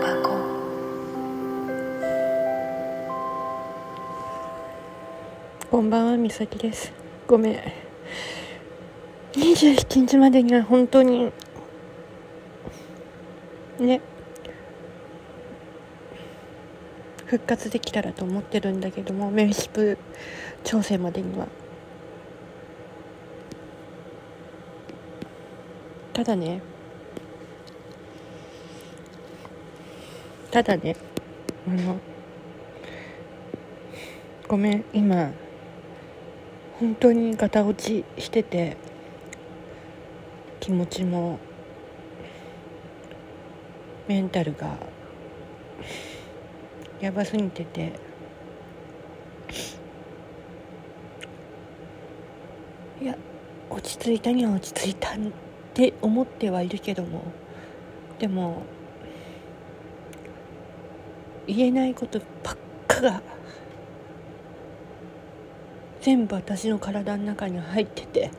箱こんばんはみさきです。ごめん。27日までには本当にね。復活できたらと思ってるんだけどもメンシプ調整までには。ただねただね、あの、ごめん、今、本当にガタ落ちしてて気持ちもメンタルがやばすぎてて。いや落ち着いたには落ち着いたって思ってはいるけどもでも言えないことばっかが全部私の体の中に入ってて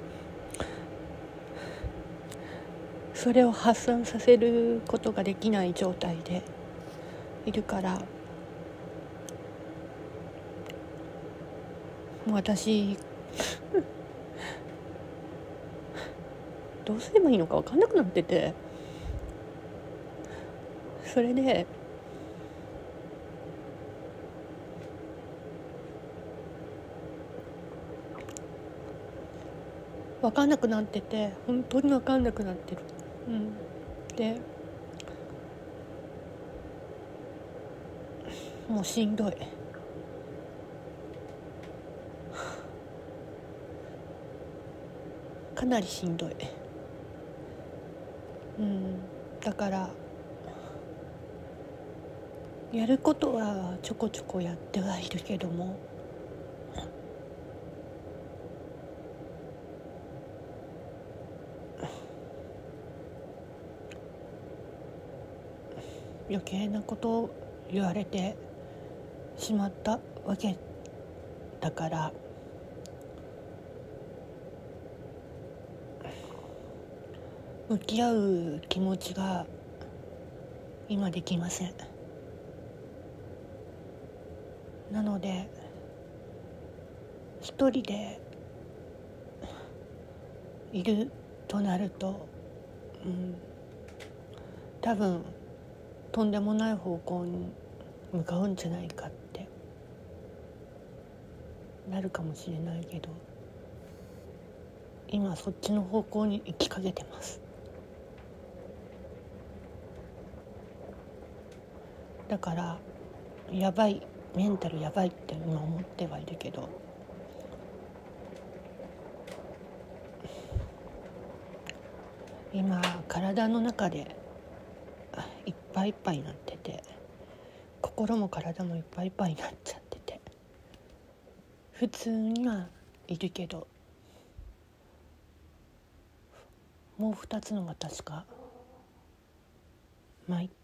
それを発散させることができない状態でいるからもう私どうすればいいのか分かんなくなっててそれで分かんなくなってて本当に分かんなくなってる。うん。でもうしんどい。かなりしんどい。うん。だからやることはちょこちょこやってはいるけども余計なことを言われてしまったわけだから。向き合う気持ちが今できません。なので一人でいるとなると、うん、多分とんでもない方向に向かうんじゃないかってなるかもしれないけど今そっちの方向に行きかけてます。だからやばいメンタルやばいって今思ってはいるけど今体の中でいっぱいいっぱいになってて心も体もいっぱいいっぱいになっちゃってて普通にはいるけどもう2つの私が参ってます